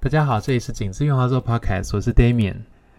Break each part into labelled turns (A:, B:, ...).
A: 大家好，这里是井字用画作 Podcast，我是 Damian。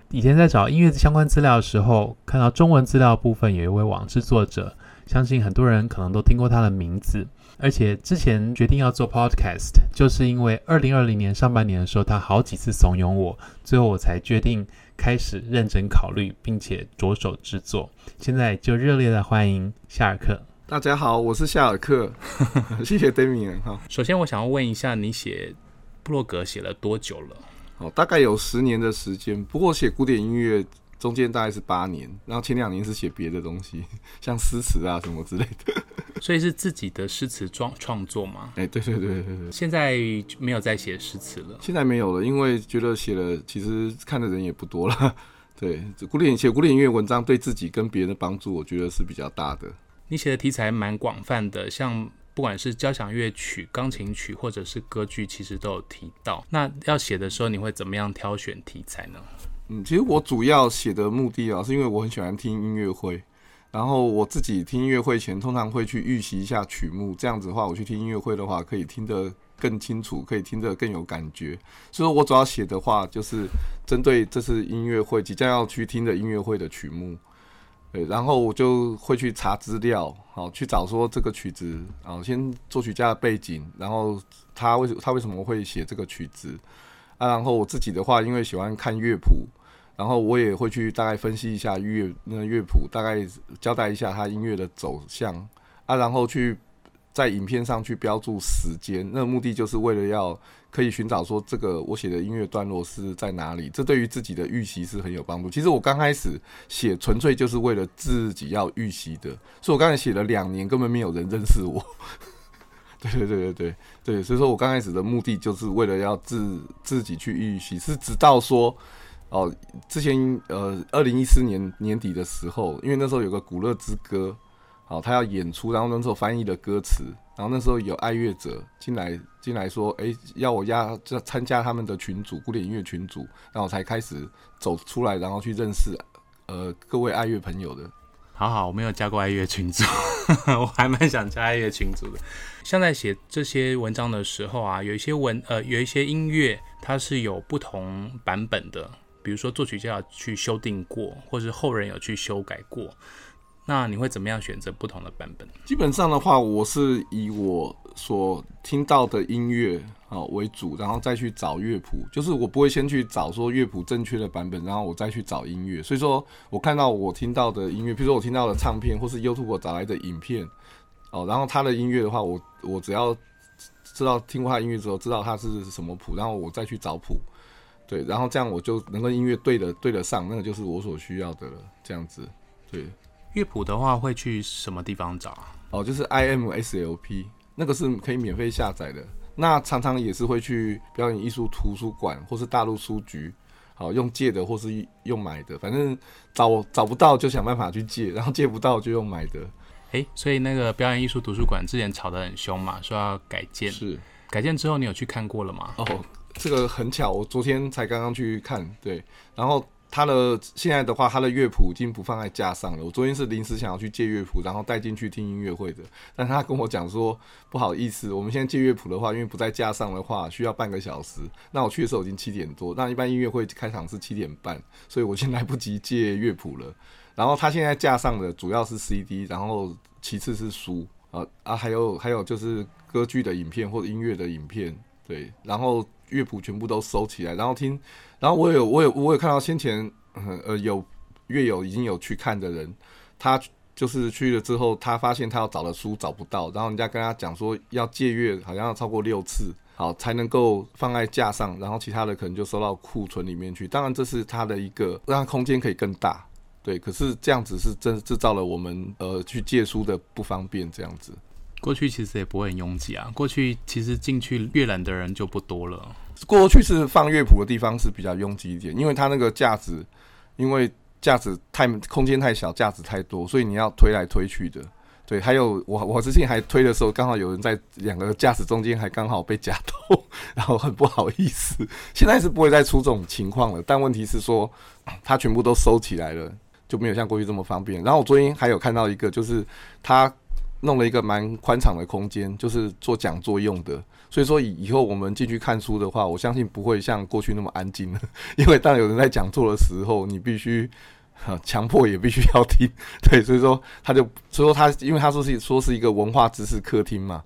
A: 以前在找音乐相关资料的时候，看到中文资料部分有一位网志作者，相信很多人可能都听过他的名字。而且之前决定要做 Podcast，就是因为二零二零年上半年的时候，他好几次怂恿我，最后我才决定开始认真考虑，并且着手制作。现在就热烈的欢迎夏尔克。
B: 大家好，我是夏尔克，谢谢 Damian 哈。
A: 首先，我想要问一下，你写部落格写了多久了？
B: 哦，大概有十年的时间。不过写古典音乐中间大概是八年，然后前两年是写别的东西，像诗词啊什么之类的。
A: 所以是自己的诗词创创作吗？
B: 哎、欸，对对对对对。
A: 现在没有在写诗词了。
B: 现在没有了，因为觉得写了其实看的人也不多了。对，古典写古典音乐文章对自己跟别人的帮助，我觉得是比较大的。
A: 你写的题材蛮广泛的，像不管是交响乐曲、钢琴曲，或者是歌剧，其实都有提到。那要写的时候，你会怎么样挑选题材呢？
B: 嗯，其实我主要写的目的啊，是因为我很喜欢听音乐会，然后我自己听音乐会前，通常会去预习一下曲目，这样子的话，我去听音乐会的话，可以听得更清楚，可以听得更有感觉。所以，我主要写的话，就是针对这次音乐会即将要去听的音乐会的曲目。对，然后我就会去查资料，好去找说这个曲子，啊，先作曲家的背景，然后他为他为什么会写这个曲子啊？然后我自己的话，因为喜欢看乐谱，然后我也会去大概分析一下乐那乐谱，大概交代一下他音乐的走向啊，然后去。在影片上去标注时间，那目的就是为了要可以寻找说这个我写的音乐段落是在哪里，这对于自己的预习是很有帮助。其实我刚开始写纯粹就是为了自己要预习的，所以我刚才写了两年，根本没有人认识我。对对对对对对，所以说我刚开始的目的就是为了要自自己去预习，是直到说哦，之前呃二零一四年年底的时候，因为那时候有个古乐之歌。好，他要演出，然后那时候翻译的歌词，然后那时候有爱乐者进来进来说，哎、要我压这参加他们的群组，古典音乐群组，然后我才开始走出来，然后去认识呃各位爱乐朋友的。
A: 好好，我没有加过爱乐群组，我还蛮想加爱乐群组的。像在写这些文章的时候啊，有一些文呃有一些音乐它是有不同版本的，比如说作曲家有去修订过，或是后人有去修改过。那你会怎么样选择不同的版本？
B: 基本上的话，我是以我所听到的音乐啊为主，然后再去找乐谱。就是我不会先去找说乐谱正确的版本，然后我再去找音乐。所以说我看到我听到的音乐，比如说我听到的唱片，或是 YouTube 找来的影片，哦，然后他的音乐的话，我我只要知道听过他音乐之后，知道他是什么谱，然后我再去找谱，对，然后这样我就能跟音乐对的对得上，那个就是我所需要的了。这样子，对。
A: 乐谱的话会去什么地方找？
B: 哦，就是 IMSLP 那个是可以免费下载的。那常常也是会去表演艺术图书馆或是大陆书局，好用借的或是用买的，反正找找不到就想办法去借，然后借不到就用买的。
A: 诶，所以那个表演艺术图书馆之前吵得很凶嘛，说要改建。
B: 是
A: 改建之后你有去看过了吗？
B: 哦，这个很巧，我昨天才刚刚去看，对，然后。他的现在的话，他的乐谱已经不放在架上了。我昨天是临时想要去借乐谱，然后带进去听音乐会的。但他跟我讲说，不好意思，我们现在借乐谱的话，因为不在架上的话，需要半个小时。那我去的时候已经七点多，那一般音乐会开场是七点半，所以我现在来不及借乐谱了。然后他现在架上的主要是 CD，然后其次是书啊啊，还有还有就是歌剧的影片或者音乐的影片，对，然后。乐谱全部都收起来，然后听，然后我有我有我有看到先前呃有乐友已经有去看的人，他就是去了之后，他发现他要找的书找不到，然后人家跟他讲说要借阅，好像要超过六次，好才能够放在架上，然后其他的可能就收到库存里面去。当然这是他的一个让空间可以更大，对，可是这样子是真制造了我们呃去借书的不方便这样子。
A: 过去其实也不会很拥挤啊。过去其实进去阅览的人就不多了。
B: 过去是放乐谱的地方是比较拥挤一点，因为它那个架子，因为架子太空间太小，架子太多，所以你要推来推去的。对，还有我我之前还推的时候，刚好有人在两个架子中间，还刚好被夹到，然后很不好意思。现在是不会再出这种情况了，但问题是说，它全部都收起来了，就没有像过去这么方便。然后我昨天还有看到一个，就是它。弄了一个蛮宽敞的空间，就是做讲座用的，所以说以以后我们进去看书的话，我相信不会像过去那么安静了，因为当有人在讲座的时候，你必须强迫也必须要听，对，所以说他就所以说他因为他说是说是一个文化知识客厅嘛。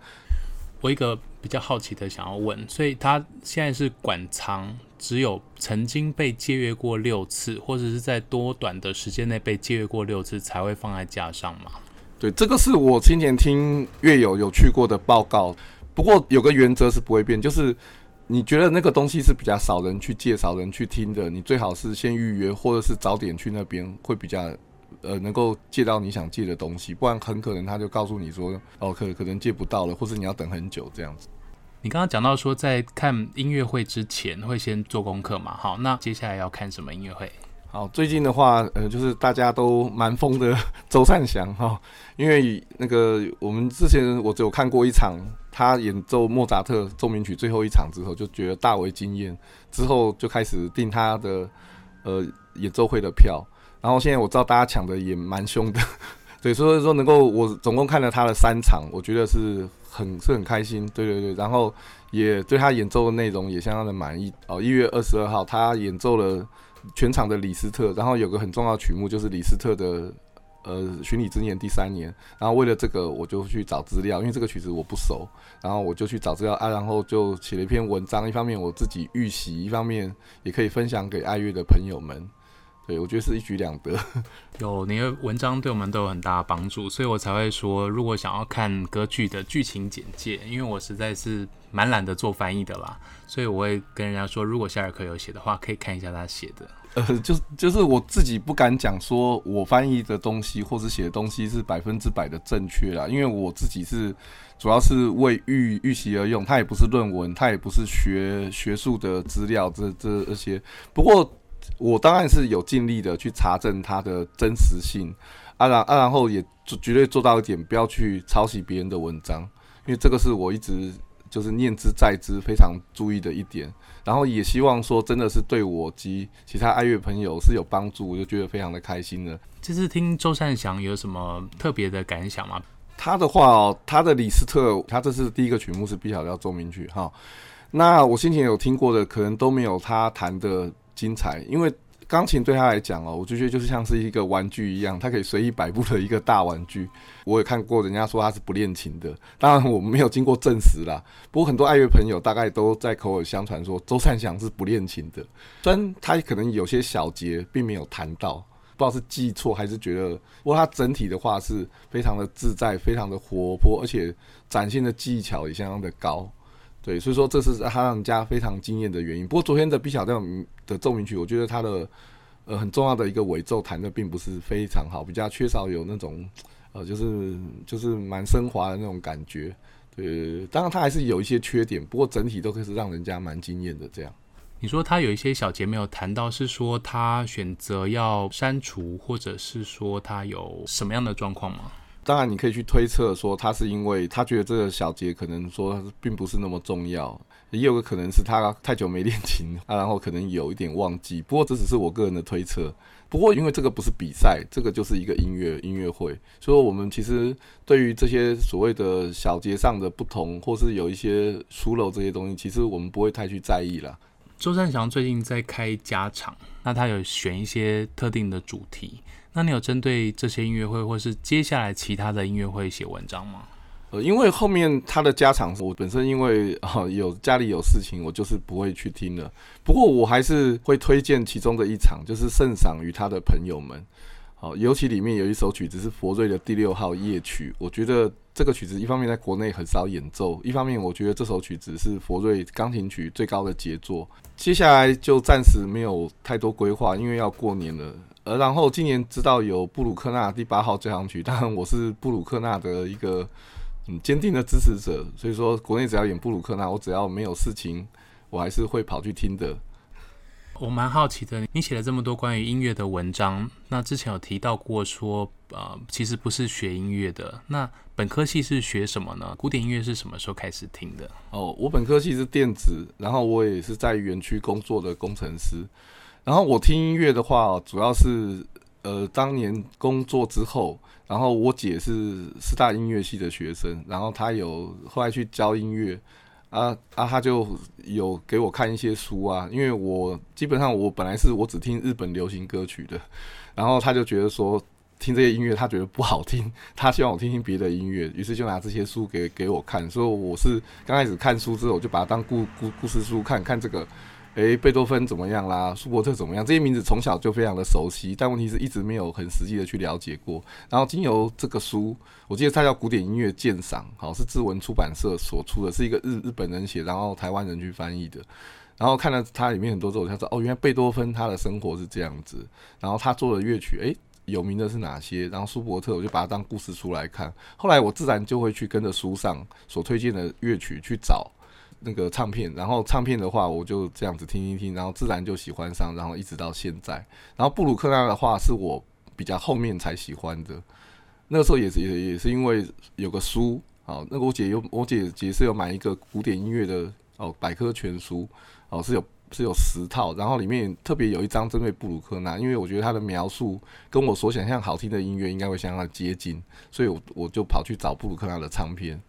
A: 我一个比较好奇的想要问，所以他现在是馆藏只有曾经被借阅过六次，或者是在多短的时间内被借阅过六次才会放在架上吗？
B: 对，这个是我今年听乐友有去过的报告。不过有个原则是不会变，就是你觉得那个东西是比较少人去借、少人去听的，你最好是先预约，或者是早点去那边会比较。呃，能够借到你想借的东西，不然很可能他就告诉你说，哦，可可能借不到了，或是你要等很久这样子。
A: 你刚刚讲到说，在看音乐会之前会先做功课嘛？好，那接下来要看什么音乐会？
B: 好，最近的话，呃，就是大家都蛮疯的 周善祥哈，因为那个我们之前我只有看过一场他演奏莫扎特奏鸣曲最后一场之后，就觉得大为惊艳，之后就开始订他的呃演奏会的票。然后现在我知道大家抢的也蛮凶的，对，所以说能够我总共看了他的三场，我觉得是很是很开心，对对对，然后也对他演奏的内容也相当的满意哦。一月二十二号他演奏了全场的李斯特，然后有个很重要曲目就是李斯特的呃《巡礼之年》第三年，然后为了这个我就去找资料，因为这个曲子我不熟，然后我就去找资料啊，然后就写了一篇文章，一方面我自己预习，一方面也可以分享给爱乐的朋友们。对，我觉得是一举两得。
A: 有你的文章对我们都有很大的帮助，所以我才会说，如果想要看歌剧的剧情简介，因为我实在是蛮懒得做翻译的啦，所以我会跟人家说，如果夏尔克有写的话，可以看一下他写的。
B: 呃，就是就是我自己不敢讲说我翻译的东西或者写的东西是百分之百的正确啦，因为我自己是主要是为预预习而用，它也不是论文，它也不是学学术的资料，这这这些。不过。我当然是有尽力的去查证它的真实性，啊然啊然后也绝对做到一点，不要去抄袭别人的文章，因为这个是我一直就是念之在之非常注意的一点。然后也希望说真的是对我及其他爱乐朋友是有帮助，我就觉得非常的开心了。
A: 这次听周善祥有什么特别的感想吗？
B: 他的话哦，他的李斯特，他这是第一个曲目是 B 小调奏鸣曲哈。那我先前有听过的，可能都没有他弹的。精彩，因为钢琴对他来讲哦，我就觉得就是像是一个玩具一样，它可以随意摆布的一个大玩具。我也看过人家说他是不练琴的，当然我没有经过证实啦。不过很多爱乐朋友大概都在口耳相传说周善祥是不练琴的，虽然他可能有些小节并没有弹到，不知道是记错还是觉得。不过他整体的话是非常的自在，非常的活泼，而且展现的技巧也相当的高。对，所以说这是他让人家非常惊艳的原因。不过昨天的 B 小调的奏鸣曲，我觉得他的呃很重要的一个尾奏弹的并不是非常好，比较缺少有那种呃就是就是蛮升华的那种感觉。对，当然他还是有一些缺点，不过整体都可以是让人家蛮惊艳的。这样，
A: 你说他有一些小节没有谈到，是说他选择要删除，或者是说他有什么样的状况吗？
B: 当然，你可以去推测说他是因为他觉得这个小节可能说并不是那么重要，也有个可能是他太久没练琴啊，然后可能有一点忘记。不过这只是我个人的推测。不过因为这个不是比赛，这个就是一个音乐音乐会，所以我们其实对于这些所谓的小节上的不同，或是有一些疏漏这些东西，其实我们不会太去在意了。
A: 周善祥最近在开家场，那他有选一些特定的主题。那你有针对这些音乐会，或是接下来其他的音乐会写文章吗？
B: 呃，因为后面他的家场，我本身因为啊有家里有事情，我就是不会去听了。不过我还是会推荐其中的一场，就是圣赏与他的朋友们。好，尤其里面有一首曲子是佛瑞的第六号夜曲，我觉得这个曲子一方面在国内很少演奏，一方面我觉得这首曲子是佛瑞钢琴曲最高的杰作。接下来就暂时没有太多规划，因为要过年了。呃，然后今年知道有布鲁克纳第八号交响曲，当然我是布鲁克纳的一个嗯坚定的支持者，所以说国内只要演布鲁克纳，我只要没有事情，我还是会跑去听的。
A: 我蛮好奇的，你写了这么多关于音乐的文章，那之前有提到过说，呃，其实不是学音乐的，那本科系是学什么呢？古典音乐是什么时候开始听的？
B: 哦，我本科系是电子，然后我也是在园区工作的工程师。然后我听音乐的话，主要是呃当年工作之后，然后我姐是师大音乐系的学生，然后她有后来去教音乐，啊啊，她就有给我看一些书啊，因为我基本上我本来是我只听日本流行歌曲的，然后她就觉得说听这些音乐他觉得不好听，他希望我听听别的音乐，于是就拿这些书给给我看，所以我是刚开始看书之后，我就把它当故故故事书看看这个。诶，贝多芬怎么样啦？舒伯特怎么样？这些名字从小就非常的熟悉，但问题是一直没有很实际的去了解过。然后经由这个书，我记得它叫《古典音乐鉴赏》，好，是志文出版社所出的，是一个日日本人写，然后台湾人去翻译的。然后看了它里面很多之后，我才知道哦，原来贝多芬他的生活是这样子。然后他做的乐曲，诶，有名的是哪些？然后舒伯特，我就把它当故事书来看。后来我自然就会去跟着书上所推荐的乐曲去找。那个唱片，然后唱片的话，我就这样子听一听，然后自然就喜欢上，然后一直到现在。然后布鲁克纳的话，是我比较后面才喜欢的。那个时候也是也也是因为有个书，好，那个我姐有我姐姐是有买一个古典音乐的哦百科全书，哦是有是有十套，然后里面特别有一张针对布鲁克纳，因为我觉得他的描述跟我所想象好听的音乐应该会相当接近，所以我我就跑去找布鲁克纳的唱片。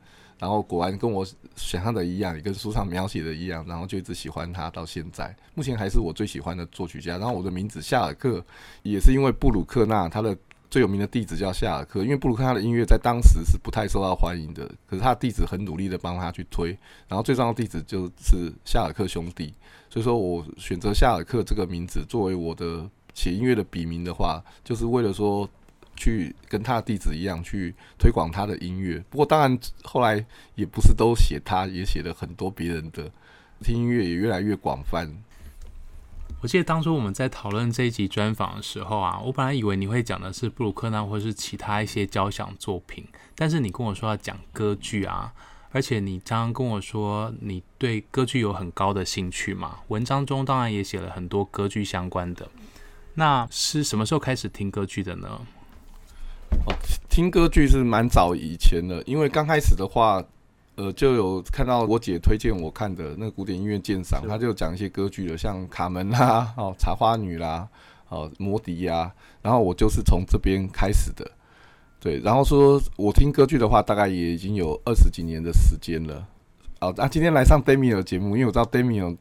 B: 然后果然跟我想象的一样，也跟书上描写的一样，然后就一直喜欢他到现在，目前还是我最喜欢的作曲家。然后我的名字夏尔克也是因为布鲁克纳，他的最有名的弟子叫夏尔克，因为布鲁克纳的音乐在当时是不太受到欢迎的，可是他的弟子很努力的帮他去推，然后最重要的弟子就是夏尔克兄弟，所以说我选择夏尔克这个名字作为我的写音乐的笔名的话，就是为了说。去跟他的弟子一样去推广他的音乐，不过当然后来也不是都写他，也写了很多别人的，听音乐也越来越广泛。
A: 我记得当初我们在讨论这一集专访的时候啊，我本来以为你会讲的是布鲁克纳或是其他一些交响作品，但是你跟我说要讲歌剧啊，而且你刚刚跟我说你对歌剧有很高的兴趣嘛，文章中当然也写了很多歌剧相关的。那是什么时候开始听歌剧的呢？
B: 哦，听歌剧是蛮早以前的，因为刚开始的话，呃，就有看到我姐推荐我看的那个古典音乐鉴赏，她就讲一些歌剧的，像卡门啦、哦茶花女啦、哦魔笛呀，然后我就是从这边开始的，对，然后说我听歌剧的话，大概也已经有二十几年的时间了。哦，那、啊、今天来上 Damian 的节目，因为我知道 Damian。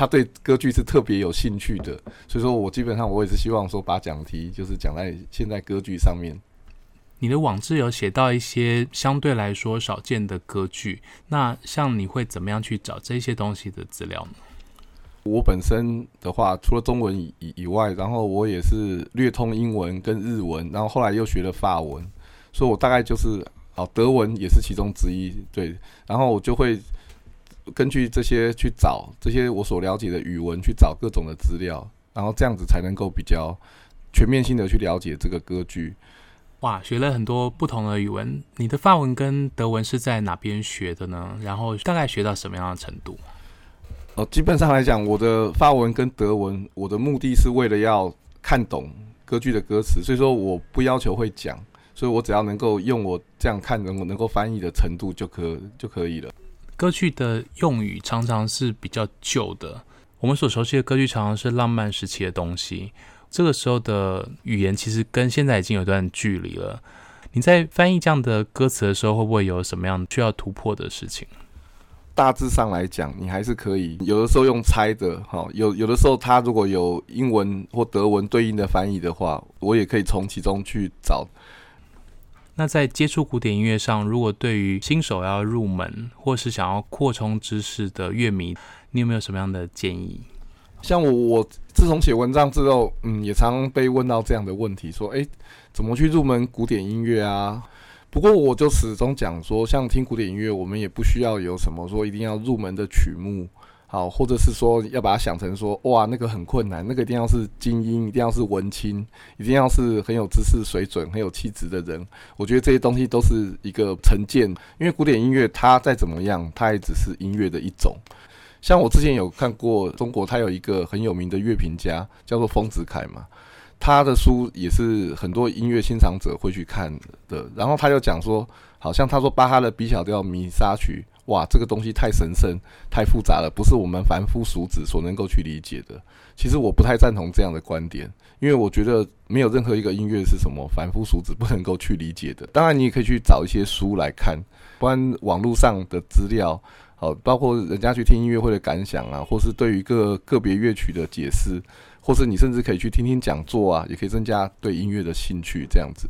B: 他对歌剧是特别有兴趣的，所以说我基本上我也是希望说把讲题就是讲在现在歌剧上面。
A: 你的网志有写到一些相对来说少见的歌剧，那像你会怎么样去找这些东西的资料呢？
B: 我本身的话，除了中文以以外，然后我也是略通英文跟日文，然后后来又学了法文，所以我大概就是哦德文也是其中之一，对，然后我就会。根据这些去找这些我所了解的语文，去找各种的资料，然后这样子才能够比较全面性的去了解这个歌剧。
A: 哇，学了很多不同的语文，你的法文跟德文是在哪边学的呢？然后大概学到什么样的程度？
B: 哦，基本上来讲，我的法文跟德文，我的目的是为了要看懂歌剧的歌词，所以说我不要求会讲，所以我只要能够用我这样看能够能够翻译的程度就可就可以了。歌剧的用语常常是比较旧的，我们所熟悉的歌剧常常是浪漫时期的东西。这个时候的语言其实跟现在已经有段距离了。你在翻译这样的歌词的时候，会不会有什么样需要突破的事情？大致上来讲，你还是可以。有的时候用猜的，哈，有有的时候他如果有英文或德文对应的翻译的话，我也可以从其中去找。
A: 那在接触古典音乐上，如果对于新手要入门，或是想要扩充知识的乐迷，你有没有什么样的建议？
B: 像我，我自从写文章之后，嗯，也常被问到这样的问题，说，诶，怎么去入门古典音乐啊？不过我就始终讲说，像听古典音乐，我们也不需要有什么说一定要入门的曲目。好，或者是说要把它想成说，哇，那个很困难，那个一定要是精英，一定要是文青，一定要是很有知识水准、很有气质的人。我觉得这些东西都是一个成见，因为古典音乐它再怎么样，它也只是音乐的一种。像我之前有看过中国，它有一个很有名的乐评家，叫做丰子恺嘛，他的书也是很多音乐欣赏者会去看的。然后他就讲说，好像他说巴哈的 B 小调弥撒曲。哇，这个东西太神圣、太复杂了，不是我们凡夫俗子所能够去理解的。其实我不太赞同这样的观点，因为我觉得没有任何一个音乐是什么凡夫俗子不能够去理解的。当然，你也可以去找一些书来看，不然网络上的资料好，包括人家去听音乐会的感想啊，或是对于个个别乐曲的解释，或是你甚至可以去听听讲座啊，也可以增加对音乐的兴趣，这样子。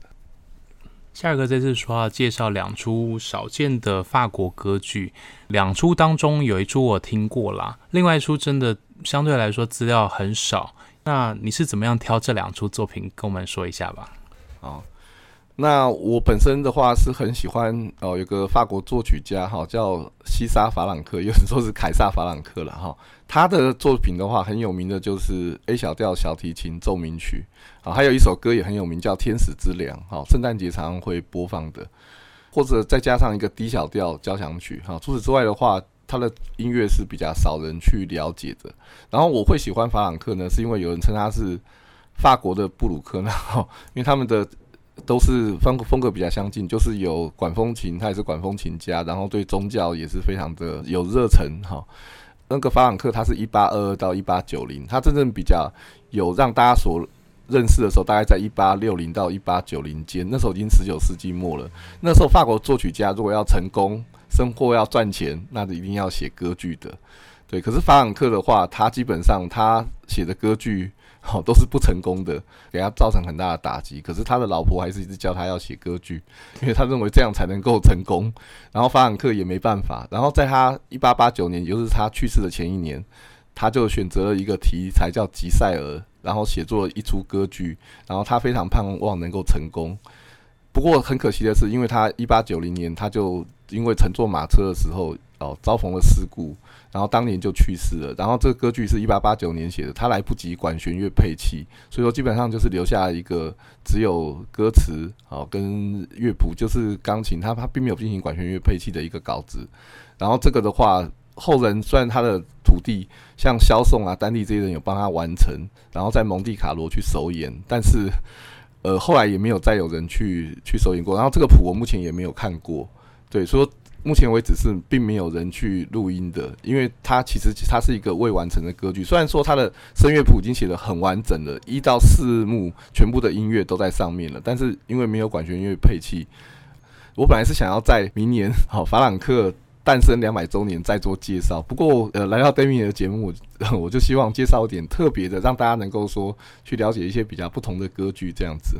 A: 夏哥这次说要介绍两出少见的法国歌剧，两出当中有一出我听过啦，另外一出真的相对来说资料很少。那你是怎么样挑这两出作品，跟我们说一下吧？
B: 啊，那我本身的话是很喜欢哦，有个法国作曲家哈，叫西沙法朗克，有人说是凯撒法朗克了哈。他的作品的话很有名的就是 A 小调小提琴奏鸣曲。啊，还有一首歌也很有名，叫《天使之粮》。哈，圣诞节常常会播放的，或者再加上一个 D 小调交响曲。哈，除此之外的话，他的音乐是比较少人去了解的。然后我会喜欢法朗克呢，是因为有人称他是法国的布鲁克纳，因为他们的都是风风格比较相近，就是有管风琴，他也是管风琴家，然后对宗教也是非常的有热忱。哈，那个法朗克他是一八二二到一八九零，他真正比较有让大家所认识的时候，大概在一八六零到一八九零间，那时候已经十九世纪末了。那时候法国作曲家如果要成功，生活要赚钱，那就一定要写歌剧的。对，可是法朗克的话，他基本上他写的歌剧，好 都是不成功的，给他造成很大的打击。可是他的老婆还是一直教他要写歌剧，因为他认为这样才能够成功。然后法朗克也没办法。然后在他一八八九年，也就是他去世的前一年，他就选择了一个题材叫《吉赛尔》。然后写作了一出歌剧，然后他非常盼望能够成功。不过很可惜的是，因为他一八九零年他就因为乘坐马车的时候哦遭逢了事故，然后当年就去世了。然后这个歌剧是一八八九年写的，他来不及管弦乐配器，所以说基本上就是留下一个只有歌词哦跟乐谱，就是钢琴，他他并没有进行管弦乐配器的一个稿子。然后这个的话。后人虽然他的徒弟像萧颂啊、丹利这些人有帮他完成，然后在蒙地卡罗去首演，但是呃后来也没有再有人去去首演过。然后这个谱我目前也没有看过，对，说目前为止是并没有人去录音的，因为它其实它是一个未完成的歌剧。虽然说它的声乐谱已经写得很完整了，一到四幕全部的音乐都在上面了，但是因为没有管弦乐配器，我本来是想要在明年好法朗克。诞生两百周年再做介绍，不过呃，来到 d a m i 的节目，我就希望介绍点特别的，让大家能够说去了解一些比较不同的歌剧，这样子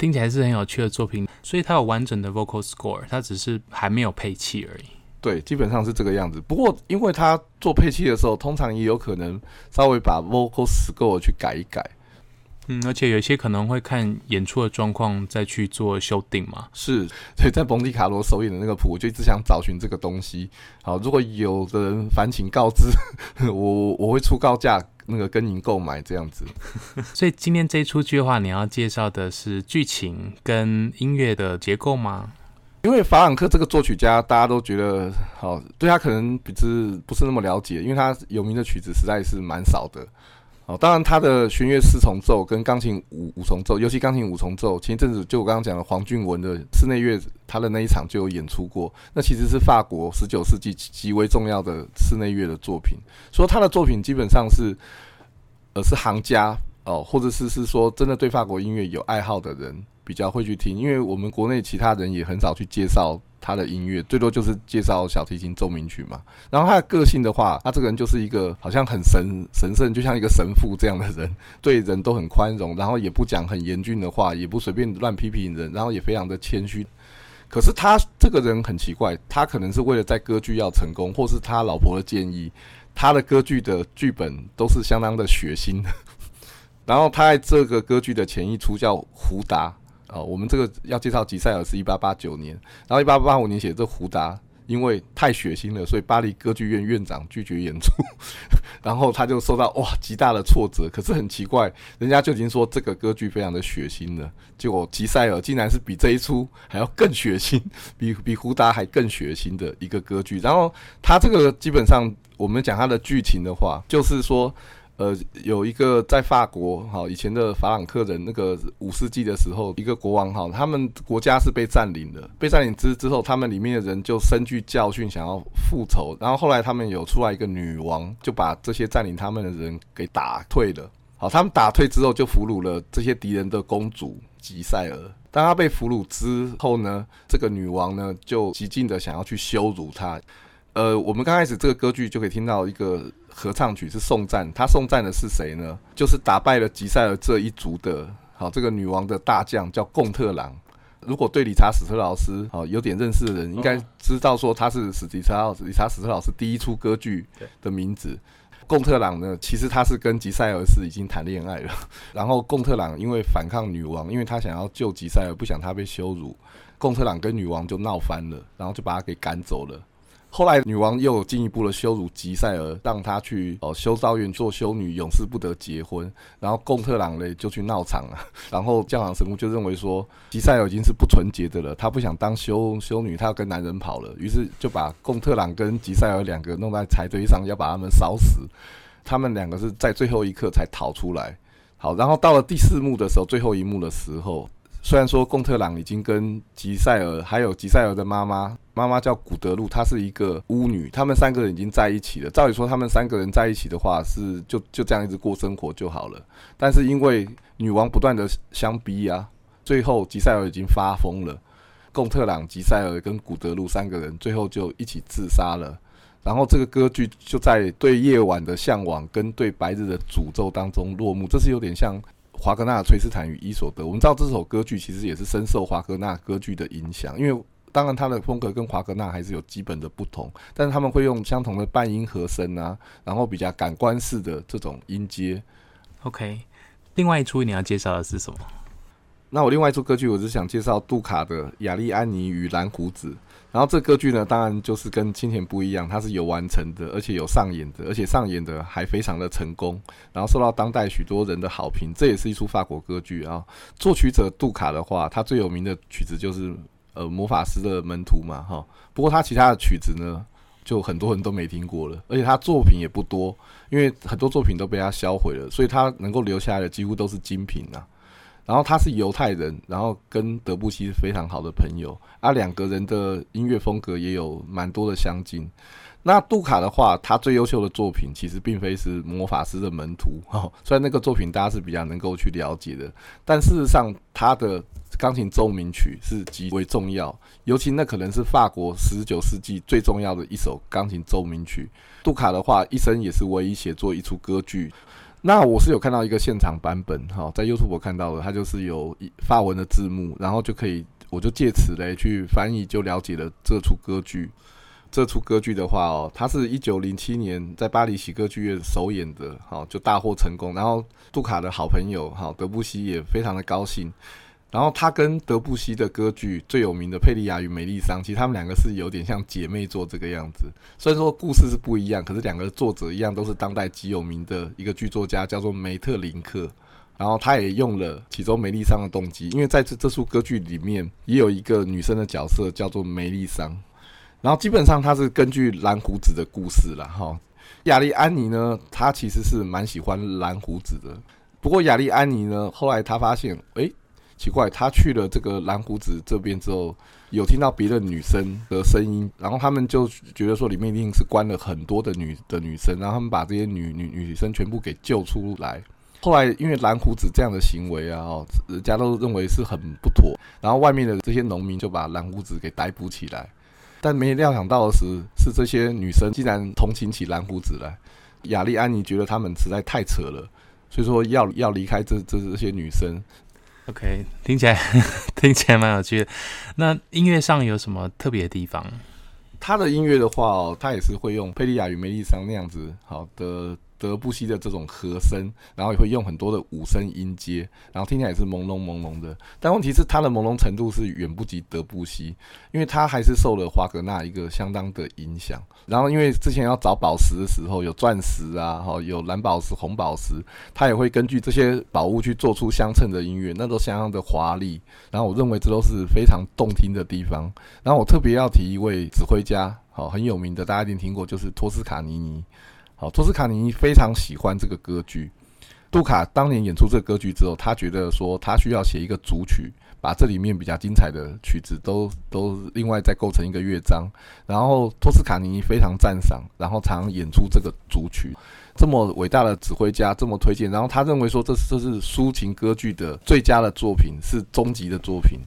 A: 听起来是很有趣的作品。所以它有完整的 vocal score，它只是还没有配器而已。
B: 对，基本上是这个样子。不过因为它做配器的时候，通常也有可能稍微把 vocal score 去改一改。
A: 嗯，而且有些可能会看演出的状况再去做修订嘛。
B: 是，所以在蒙迪卡罗首演的那个谱，我就一直想找寻这个东西。好，如果有的人烦请告知 我，我会出高价那个跟您购买这样子。
A: 所以今天这一出剧的话，你要介绍的是剧情跟音乐的结构吗？
B: 因为法朗克这个作曲家，大家都觉得好，对他可能比之不是那么了解，因为他有名的曲子实在是蛮少的。哦，当然，他的弦乐四重奏跟钢琴五五重奏，尤其钢琴五重奏，前一阵子就我刚刚讲的黄俊文的室内乐，他的那一场就有演出过。那其实是法国十九世纪极为重要的室内乐的作品。说他的作品基本上是，呃，是行家哦，或者是是说真的对法国音乐有爱好的人比较会去听，因为我们国内其他人也很少去介绍。他的音乐最多就是介绍小提琴奏鸣曲嘛，然后他的个性的话，他这个人就是一个好像很神神圣，就像一个神父这样的人，对人都很宽容，然后也不讲很严峻的话，也不随便乱批评人，然后也非常的谦虚。可是他这个人很奇怪，他可能是为了在歌剧要成功，或是他老婆的建议，他的歌剧的剧本都是相当的血腥的。然后他在这个歌剧的前一出叫《胡达》。哦，我们这个要介绍吉赛尔是一八八九年，然后一八八五年写的这胡达，因为太血腥了，所以巴黎歌剧院院长拒绝演出，然后他就受到哇极大的挫折。可是很奇怪，人家就已经说这个歌剧非常的血腥了，结果吉赛尔竟然是比这一出还要更血腥，比比胡达还更血腥的一个歌剧。然后他这个基本上我们讲他的剧情的话，就是说。呃，有一个在法国，哈，以前的法朗克人，那个五世纪的时候，一个国王，哈，他们国家是被占领的，被占领之之后，他们里面的人就深具教训，想要复仇，然后后来他们有出来一个女王，就把这些占领他们的人给打退了，好，他们打退之后，就俘虏了这些敌人的公主吉赛尔。当他被俘虏之后呢，这个女王呢，就极尽的想要去羞辱他。呃，我们刚开始这个歌剧就可以听到一个合唱曲是送赞，他送赞的是谁呢？就是打败了吉赛尔这一族的，好，这个女王的大将叫贡特朗。如果对理查史特劳斯好有点认识的人，应该知道说他是史迪查理查史特劳斯第一出歌剧的名字。贡特朗呢，其实他是跟吉赛尔是已经谈恋爱了。然后贡特朗因为反抗女王，因为他想要救吉赛尔，不想他被羞辱，贡特朗跟女王就闹翻了，然后就把他给赶走了。后来女王又进一步的羞辱吉赛尔，让他去哦修道院做修女，永世不得结婚。然后贡特朗呢就去闹场了，然后教堂神父就认为说吉赛尔已经是不纯洁的了，他不想当修修女，他要跟男人跑了，于是就把贡特朗跟吉赛尔两个弄在柴堆上，要把他们烧死。他们两个是在最后一刻才逃出来。好，然后到了第四幕的时候，最后一幕的时候。虽然说贡特朗已经跟吉赛尔，还有吉赛尔的妈妈，妈妈叫古德露，她是一个巫女，他们三个人已经在一起了。照理说，他们三个人在一起的话，是就就这样一直过生活就好了。但是因为女王不断的相逼啊，最后吉赛尔已经发疯了，贡特朗、吉赛尔跟古德露三个人最后就一起自杀了。然后这个歌剧就在对夜晚的向往跟对白日的诅咒当中落幕。这是有点像。华格纳《崔斯坦与伊索德》，我们知道这首歌剧其实也是深受华格纳歌剧的影响，因为当然它的风格跟华格纳还是有基本的不同，但是他们会用相同的半音和声啊，然后比较感官式的这种音阶。
A: OK，另外一出你要介绍的是什么？
B: 那我另外一出歌剧，我是想介绍杜卡的《亚利安妮与蓝胡子》。然后这歌剧呢，当然就是跟青田不一样，它是有完成的，而且有上演的，而且上演的还非常的成功，然后受到当代许多人的好评。这也是一出法国歌剧啊。作曲者杜卡的话，他最有名的曲子就是呃魔法师的门徒嘛，哈。不过他其他的曲子呢，就很多人都没听过了，而且他作品也不多，因为很多作品都被他销毁了，所以他能够留下来的几乎都是精品啊。然后他是犹太人，然后跟德布西是非常好的朋友，啊，两个人的音乐风格也有蛮多的相近。那杜卡的话，他最优秀的作品其实并非是《魔法师的门徒》哦，虽然那个作品大家是比较能够去了解的，但事实上他的钢琴奏鸣曲是极为重要，尤其那可能是法国十九世纪最重要的一首钢琴奏鸣曲。杜卡的话，一生也是唯一写作一出歌剧。那我是有看到一个现场版本，哈，在 YouTube 我看到的，它就是有发文的字幕，然后就可以，我就借此来去翻译，就了解了这出歌剧。这出歌剧的话哦，它是一九零七年在巴黎喜歌剧院首演的，好，就大获成功。然后杜卡的好朋友，哈，德布西也非常的高兴。然后他跟德布西的歌剧最有名的《佩利亚与梅丽桑》，其实他们两个是有点像姐妹作这个样子。虽然说故事是不一样，可是两个作者一样，都是当代极有名的一个剧作家，叫做梅特林克。然后他也用了其中梅丽桑的动机，因为在这这出歌剧里面也有一个女生的角色叫做梅丽桑。然后基本上他是根据蓝胡子的故事了哈。亚利安妮呢，她其实是蛮喜欢蓝胡子的。不过亚利安妮呢，后来她发现，诶。奇怪，他去了这个蓝胡子这边之后，有听到别的女生的声音，然后他们就觉得说里面一定是关了很多的女的女生，然后他们把这些女女女生全部给救出来。后来因为蓝胡子这样的行为啊，哦，人家都认为是很不妥，然后外面的这些农民就把蓝胡子给逮捕起来。但没料想到的是，是这些女生竟然同情起蓝胡子来。亚利安妮觉得他们实在太扯了，所以说要要离开这这这些女生。
A: OK，听起来 听起来蛮有趣的。那音乐上有什么特别的地方？
B: 他的音乐的话，他也是会用《佩利亚与梅丽桑》那样子好的。德布西的这种和声，然后也会用很多的五声音阶，然后听起来也是朦胧朦胧的。但问题是，它的朦胧程度是远不及德布西，因为他还是受了华格纳一个相当的影响。然后，因为之前要找宝石的时候，有钻石啊，哈，有蓝宝石、红宝石，他也会根据这些宝物去做出相称的音乐，那都相当的华丽。然后，我认为这都是非常动听的地方。然后，我特别要提一位指挥家，好，很有名的，大家一定听过，就是托斯卡尼尼。好，托斯卡尼非常喜欢这个歌剧。杜卡当年演出这个歌剧之后，他觉得说他需要写一个主曲，把这里面比较精彩的曲子都都另外再构成一个乐章。然后托斯卡尼非常赞赏，然后常演出这个主曲。这么伟大的指挥家这么推荐，然后他认为说这这是抒情歌剧的最佳的作品，是终极的作品。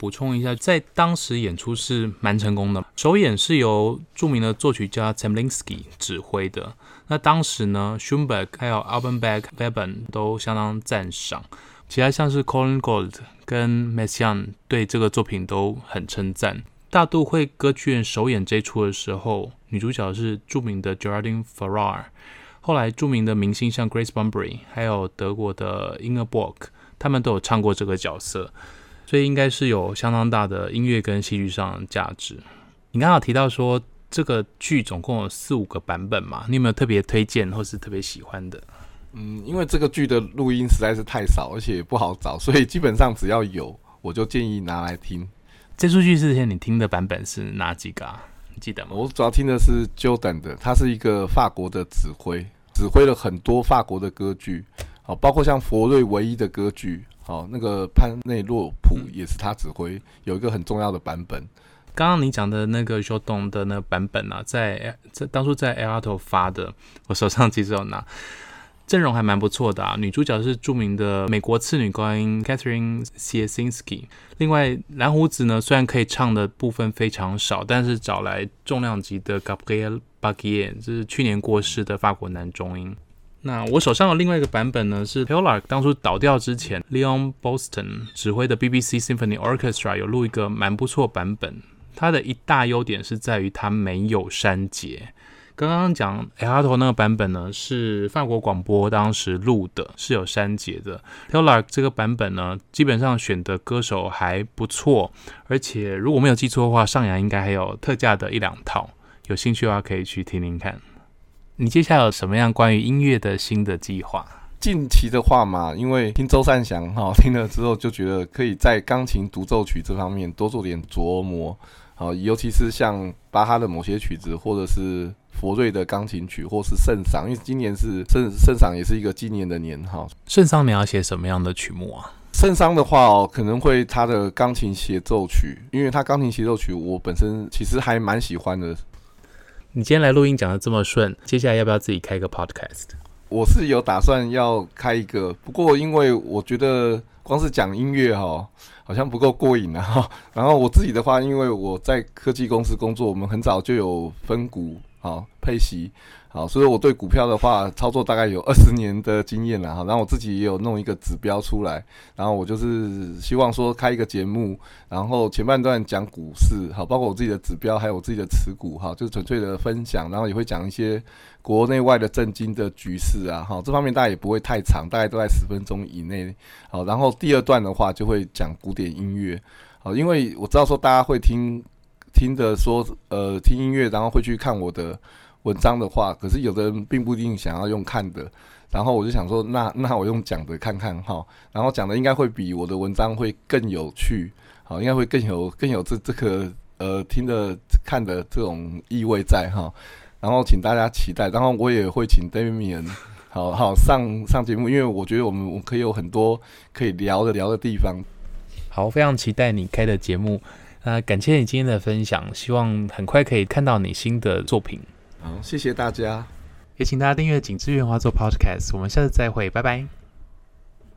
A: 补充一下，在当时演出是蛮成功的。首演是由著名的作曲家 Zemlinsky 指挥的。那当时呢，Schumberg 还有 Alban Berg、Webern 都相当赞赏。其他像是 Colin Gold 跟 Messian 对这个作品都很称赞。大都会歌剧院首演这出的时候，女主角是著名的 Geraldine Farrar。后来著名的明星像 Grace Bunbury，还有德国的 Ingeborg，他们都有唱过这个角色，所以应该是有相当大的音乐跟戏剧上的价值。你刚刚提到说这个剧总共有四五个版本嘛？你有没有特别推荐或是特别喜欢的？
B: 嗯，因为这个剧的录音实在是太少，而且也不好找，所以基本上只要有，我就建议拿来听。
A: 这出剧之前你听的版本是哪几个啊？记得吗？
B: 我主要听的是 Jordan 的，他是一个法国的指挥，指挥了很多法国的歌剧，好，包括像佛瑞唯一的歌剧，好，那个潘内洛普也是他指挥，有一个很重要的版本。
A: 刚刚你讲的那个 Jordan 的那个版本啊，在在当初在 Aalto 发的，我手上其实有拿。阵容还蛮不错的啊，女主角是著名的美国次女高音 Catherine Siesinski。另外，蓝胡子呢，虽然可以唱的部分非常少，但是找来重量级的 Gabriel Bagier，这是去年过世的法国男中音。那我手上的另外一个版本呢，是 Peolark 当初倒掉之前，Leon Boston 指挥的 BBC Symphony Orchestra 有录一个蛮不错版本。它的一大优点是在于它没有删节。刚刚讲 Aalto 那个版本呢，是法国广播当时录的，是有删节的。Peolark 这个版本呢，基本上选的歌手还不错，而且如果没有记错的话，上扬应该还有特价的一两套，有兴趣的话可以去听听看。你接下来有什么样关于音乐的新的计划？
B: 近期的话嘛，因为听周善祥哈听了之后，就觉得可以在钢琴独奏曲这方面多做点琢磨，好，尤其是像巴哈的某些曲子，或者是。佛瑞的钢琴曲，或是圣桑，因为今年是圣圣桑，也是一个纪念的年哈。
A: 圣桑你要写什么样的曲目啊？
B: 圣桑的话哦，可能会他的钢琴协奏曲，因为他钢琴协奏曲我本身其实还蛮喜欢的。
A: 你今天来录音讲的这么顺，接下来要不要自己开一个 podcast？
B: 我是有打算要开一个，不过因为我觉得光是讲音乐哈，好像不够过瘾啊哈。然后我自己的话，因为我在科技公司工作，我们很早就有分股。好，配息，好，所以我对股票的话，操作大概有二十年的经验了哈。然后我自己也有弄一个指标出来，然后我就是希望说开一个节目，然后前半段讲股市，好，包括我自己的指标，还有我自己的持股，哈，就是纯粹的分享，然后也会讲一些国内外的政经的局势啊，哈，这方面大概也不会太长，大概都在十分钟以内，好，然后第二段的话就会讲古典音乐，好，因为我知道说大家会听。听着说，呃，听音乐，然后会去看我的文章的话，可是有的人并不一定想要用看的，然后我就想说，那 那我用讲的看看哈，然后讲的应该会比我的文章会更有趣，好，应该会更有更有这这个呃听的看的这种意味在哈，然后请大家期待，然后我也会请 Damian 好好上上节目，因为我觉得我们我可以有很多可以聊的聊的地方，
A: 好，非常期待你开的节目。那、感谢你今天的分享，希望很快可以看到你新的作品。
B: 好，谢谢大家，
A: 也请大家订阅《景致圆滑奏 Podcast》，我们下次再会，拜拜。